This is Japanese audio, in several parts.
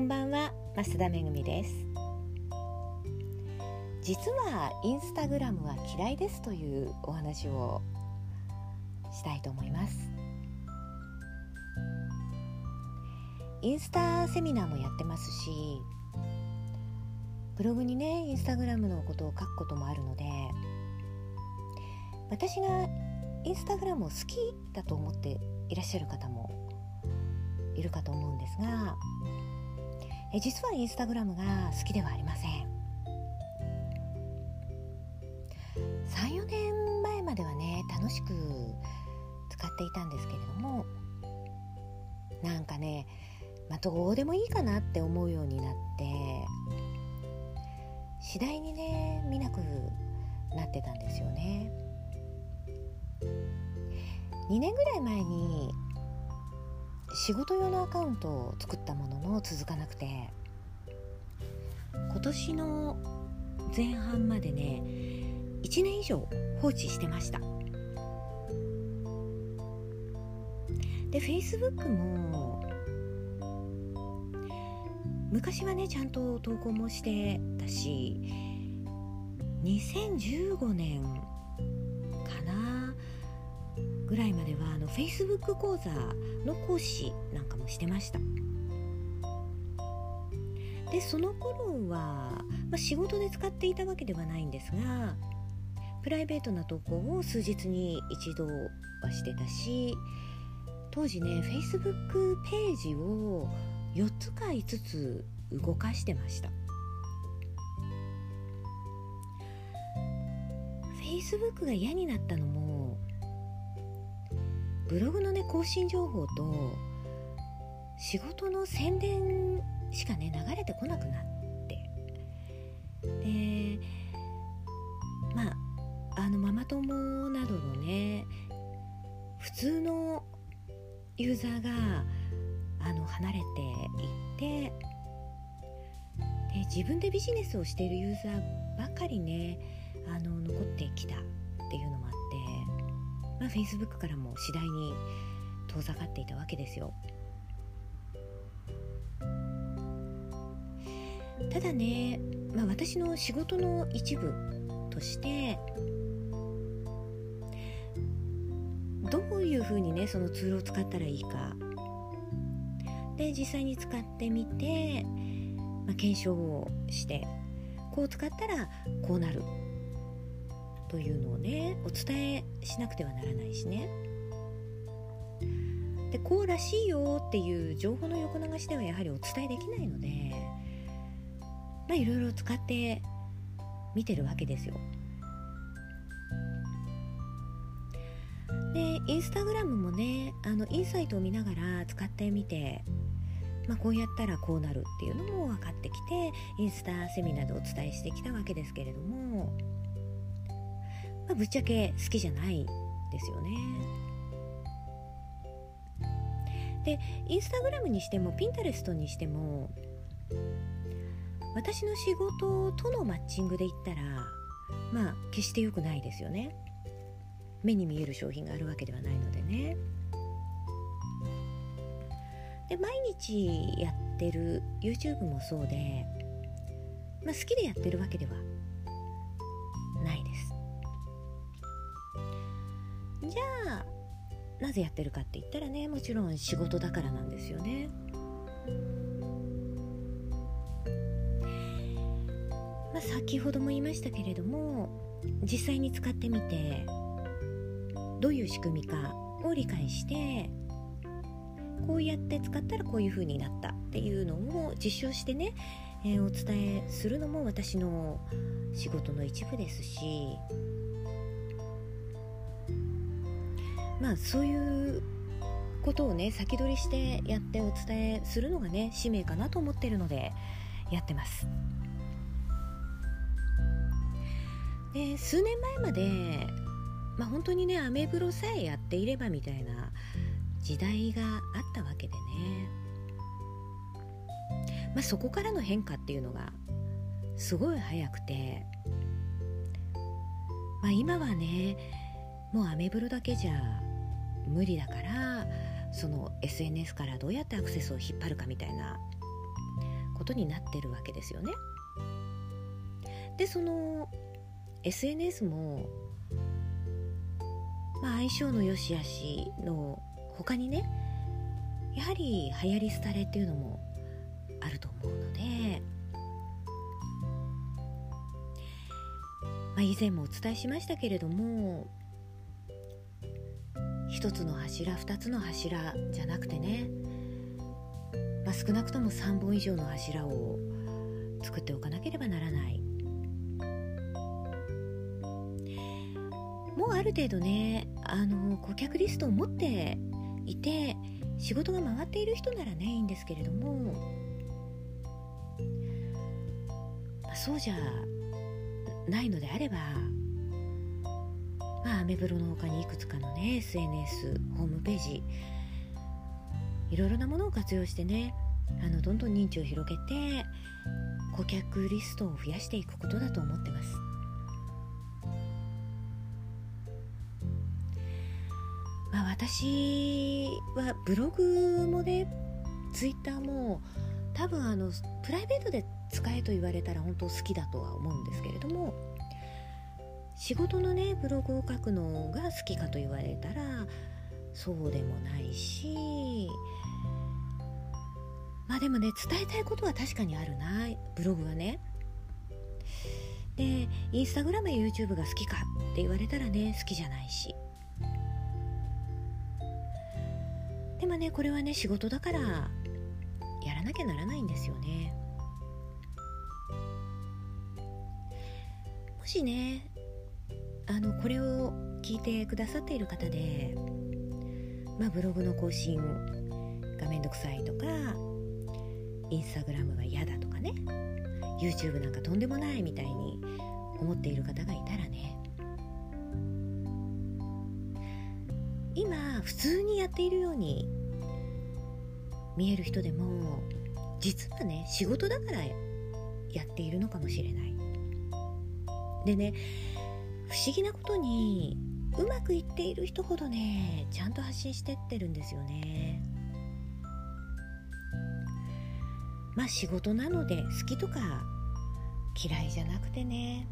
こんばんは増田めぐみです。実はインスタグラムは嫌いですというお話をしたいと思います。インスタセミナーもやってますしブログにねインスタグラムのことを書くこともあるので私がインスタグラムを好きだと思っていらっしゃる方もいるかと思うんですがえ実はインスタグラムが好きではありません。34年前まではね楽しく使っていたんですけれどもなんかね、まあ、どうでもいいかなって思うようになって次第にね見なくなってたんですよね。2年ぐらい前に仕事用のアカウントを作ったものの続かなくて。今年の前半までね1年以上放置してました。で Facebook も昔はねちゃんと投稿もしてたし2015年ぐらいまではあの Facebook 講座の講師なんかもしてました。でその頃は、まあ、仕事で使っていたわけではないんですがプライベートな投稿を数日に一度はしてたし当時ね Facebook ページを4つか5つ動かしてました。Facebook が嫌になったのもブログのね更新情報と仕事の宣伝しかね流れてこなくなって。でまああのママ友などのね普通のユーザーがあの離れていってで自分でビジネスをしているユーザーばかりねあの残ってきたっていうのもあって、まあ、Facebook からも次第に遠ざかっていたわけですよ。ただね、まあ、私の仕事の一部としてどういうふうにねそのツールを使ったらいいかで実際に使ってみて、まあ、検証をしてこう使ったらこうなるというのをねお伝えしなくてはならないしねでこうらしいよっていう情報の横流しではやはりお伝えできないのでまあいろいろ使って見てるわけですよ。でインスタグラムもねあのインサイトを見ながら使ってみて、まあ、こうやったらこうなるっていうのも分かってきてインスタセミナーでお伝えしてきたわけですけれども、まあ、ぶっちゃけ好きじゃないですよね。でインスタグラムにしてもピンタレストにしても私の仕事とのマッチングで言ったらまあ決して良くないですよね目に見える商品があるわけではないのでねで毎日やってる YouTube もそうで、まあ、好きでやってるわけではなぜやってるかって言ったらねもちろん仕事だからなんですよね。まあ、先ほども言いましたけれども実際に使ってみてどういう仕組みかを理解してこうやって使ったらこういう風になったっていうのを実証してね、えー、お伝えするのも私の仕事の一部ですしまあそういうことをね先取りしてやってお伝えするのがね使命かなと思ってるのでやってます。で数年前まで、まあ、本当にねアメブロさえやっていればみたいな時代があったわけでね、まあ、そこからの変化っていうのがすごい早くて、まあ、今はねもうアメブロだけじゃ無理だからその SNS からどうやってアクセスを引っ張るかみたいなことになってるわけですよね。でその SNS も、まあ、相性の良し悪しの他にねやはり流行り廃れっていうのもあると思うので、まあ、以前もお伝えしましたけれども一つの柱二つの柱じゃなくてね、まあ、少なくとも3本以上の柱を作っておかなければならない。もうある程度ねあの顧客リストを持っていて仕事が回っている人ならねいいんですけれども、まあ、そうじゃないのであればまあアメブロの他にいくつかのね SNS ホームページいろいろなものを活用してねあのどんどん認知を広げて顧客リストを増やしていくことだと思ってます。まあ、私はブログもねツイッターも多分あのプライベートで使えと言われたら本当好きだとは思うんですけれども仕事のねブログを書くのが好きかと言われたらそうでもないしまあでもね伝えたいことは確かにあるなブログはね。でインスタグラムや YouTube が好きかって言われたらね好きじゃないし。でもねこれはね仕事だからやらなきゃならないんですよね。もしねあのこれを聞いてくださっている方で、まあ、ブログの更新がめんどくさいとかインスタグラムが嫌だとかね YouTube なんかとんでもないみたいに思っている方がいたらね今普通にやっているように見える人でも実はね仕事だからやっているのかもしれない。でね不思議なことにうまくいっている人ほどねちゃんと発信してってるんですよねまあ仕事なので好きとか嫌いじゃなくてね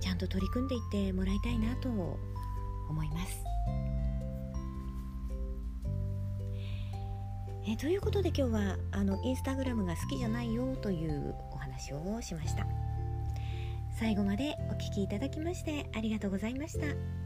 ちゃんと取り組んでいってもらいたいなと思いますえということで今日はあのインスタグラムが好きじゃないよというお話をしました。最後までお聴きいただきましてありがとうございました。